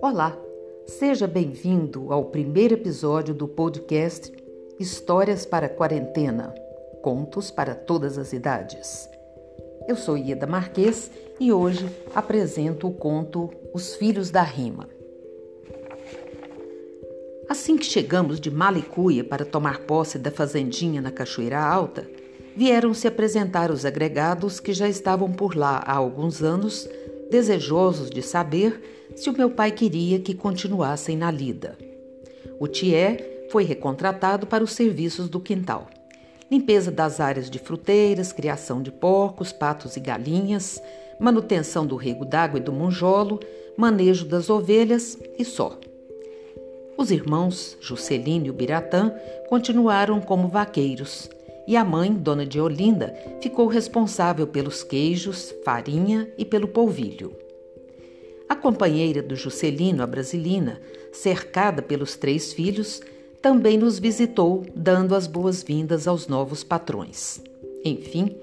Olá, seja bem-vindo ao primeiro episódio do podcast Histórias para Quarentena Contos para Todas as Idades. Eu sou Ieda Marques e hoje apresento o conto Os Filhos da Rima. Assim que chegamos de Malicuia para tomar posse da fazendinha na Cachoeira Alta, vieram se apresentar os agregados que já estavam por lá há alguns anos, desejosos de saber se o meu pai queria que continuassem na lida. O Thier foi recontratado para os serviços do quintal. Limpeza das áreas de fruteiras, criação de porcos, patos e galinhas, manutenção do rego d'água e do monjolo, manejo das ovelhas e só. Os irmãos, Juscelino e Biratã, continuaram como vaqueiros, e a mãe, Dona de Olinda, ficou responsável pelos queijos, farinha e pelo polvilho. A companheira do Juscelino, a Brasilina, cercada pelos três filhos, também nos visitou, dando as boas-vindas aos novos patrões. Enfim,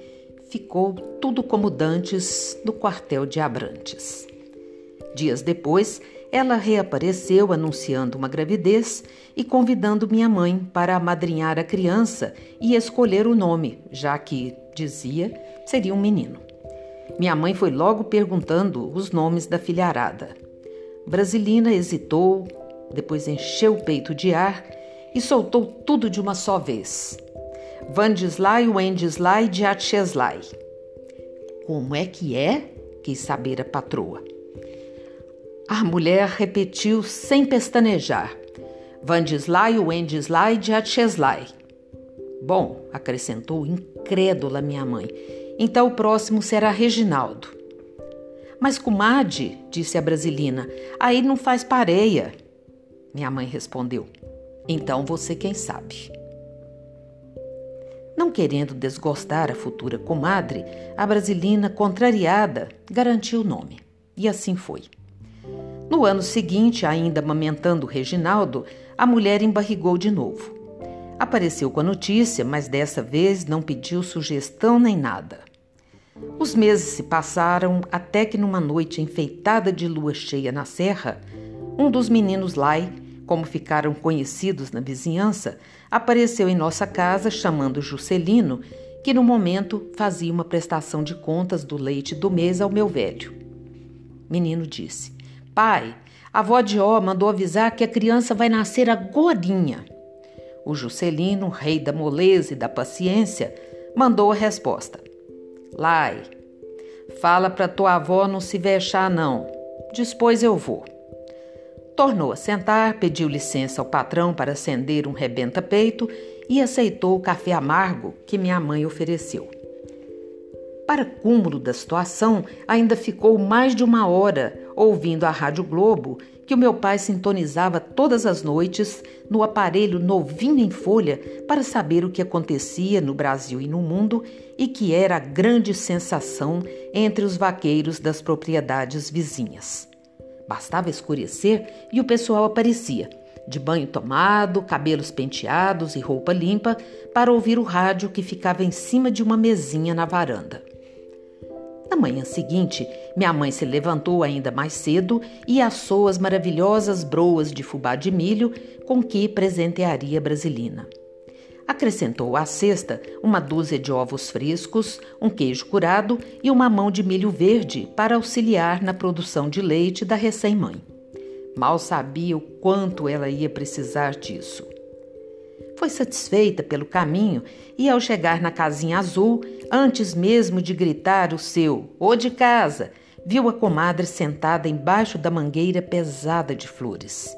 ficou tudo como dantes no quartel de Abrantes. Dias depois, ela reapareceu anunciando uma gravidez e convidando minha mãe para amadrinhar a criança e escolher o nome, já que, dizia, seria um menino. Minha mãe foi logo perguntando os nomes da filharada. Brasilina hesitou, depois encheu o peito de ar e soltou tudo de uma só vez. Vandislai, Wendislai, Diatcheslai. Como é que é? quis saber a patroa. A mulher repetiu sem pestanejar. Vandislai, Wendislai, Diatcheslai. Bom, acrescentou incrédula minha mãe, então o próximo será Reginaldo. Mas, comadre, disse a brasilina, aí não faz pareia. Minha mãe respondeu. Então você quem sabe. Não querendo desgostar a futura comadre, a brasilina, contrariada, garantiu o nome. E assim foi. No ano seguinte, ainda amamentando Reginaldo, a mulher embarrigou de novo. Apareceu com a notícia, mas dessa vez não pediu sugestão nem nada. Os meses se passaram até que, numa noite enfeitada de lua cheia na serra, um dos meninos Lai, como ficaram conhecidos na vizinhança, apareceu em nossa casa chamando Juscelino, que no momento fazia uma prestação de contas do leite do mês ao meu velho. Menino disse: Pai, a avó de Ó mandou avisar que a criança vai nascer agorinha. O Juscelino, rei da moleza e da paciência, mandou a resposta. Lai, fala para tua avó não se vexar não. Depois eu vou. Tornou a sentar, pediu licença ao patrão para acender um rebenta-peito e aceitou o café amargo que minha mãe ofereceu. Para cúmulo da situação, ainda ficou mais de uma hora ouvindo a Rádio Globo que o meu pai sintonizava todas as noites no aparelho novinho em folha para saber o que acontecia no Brasil e no mundo e que era a grande sensação entre os vaqueiros das propriedades vizinhas. Bastava escurecer e o pessoal aparecia, de banho tomado, cabelos penteados e roupa limpa, para ouvir o rádio que ficava em cima de uma mesinha na varanda. Na manhã seguinte, minha mãe se levantou ainda mais cedo e assou as maravilhosas broas de fubá de milho com que presentearia a Brasilina. Acrescentou à cesta uma dúzia de ovos frescos, um queijo curado e uma mão de milho verde para auxiliar na produção de leite da recém-mãe. Mal sabia o quanto ela ia precisar disso. Foi satisfeita pelo caminho e, ao chegar na casinha azul, antes mesmo de gritar o seu "ô de casa", viu a comadre sentada embaixo da mangueira pesada de flores.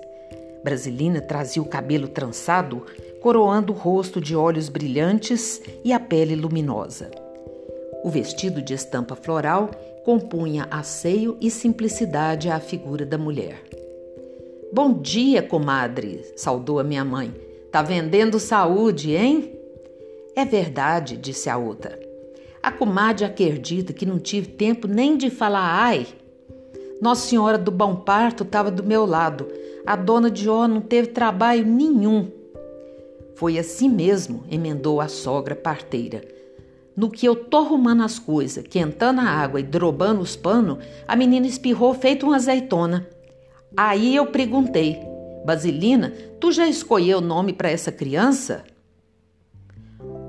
Brasilina trazia o cabelo trançado, coroando o rosto de olhos brilhantes e a pele luminosa. O vestido de estampa floral compunha asseio e simplicidade à figura da mulher. Bom dia, comadre, saudou a minha mãe. Tá vendendo saúde, hein? É verdade, disse a outra. A comadre acredita que não tive tempo nem de falar ai. Nossa Senhora do Bom Parto estava do meu lado. A dona de Ó não teve trabalho nenhum. Foi assim mesmo, emendou a sogra parteira. no que eu tô arrumando as coisas, quentando a água e drobando os panos, a menina espirrou feito uma azeitona. Aí eu perguntei: Basilina, tu já escolheu o nome para essa criança?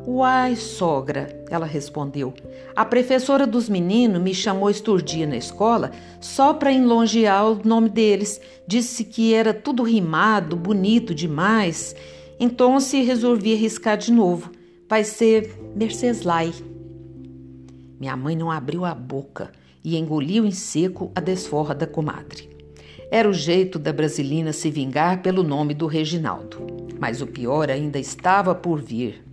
Uai, sogra, ela respondeu. A professora dos meninos me chamou esturdia na escola só para enlongear o nome deles. Disse que era tudo rimado, bonito demais. Então se resolvi arriscar de novo. Vai ser Merceslai. Minha mãe não abriu a boca e engoliu em seco a desforra da comadre. Era o jeito da Brasilina se vingar pelo nome do Reginaldo. Mas o pior ainda estava por vir.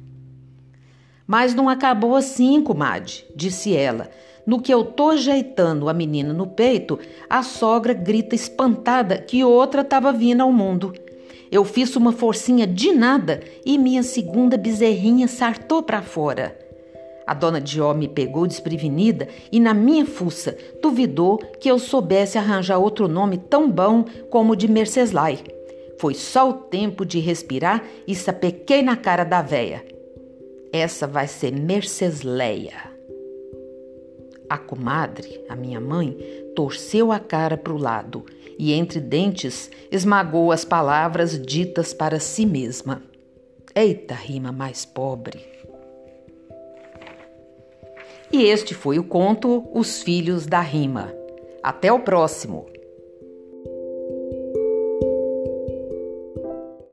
Mas não acabou assim, comadre, disse ela. No que eu tô ajeitando a menina no peito, a sogra grita espantada que outra estava vindo ao mundo. Eu fiz uma forcinha de nada e minha segunda bezerrinha sartou para fora. A dona Dió me pegou desprevenida e, na minha fuça, duvidou que eu soubesse arranjar outro nome tão bom como o de Merceslai. Foi só o tempo de respirar e sapequei na cara da véia. Essa vai ser Mercesleia. A comadre, a minha mãe, torceu a cara para o lado e, entre dentes, esmagou as palavras ditas para si mesma. Eita, rima mais pobre! E este foi o conto Os Filhos da Rima. Até o próximo!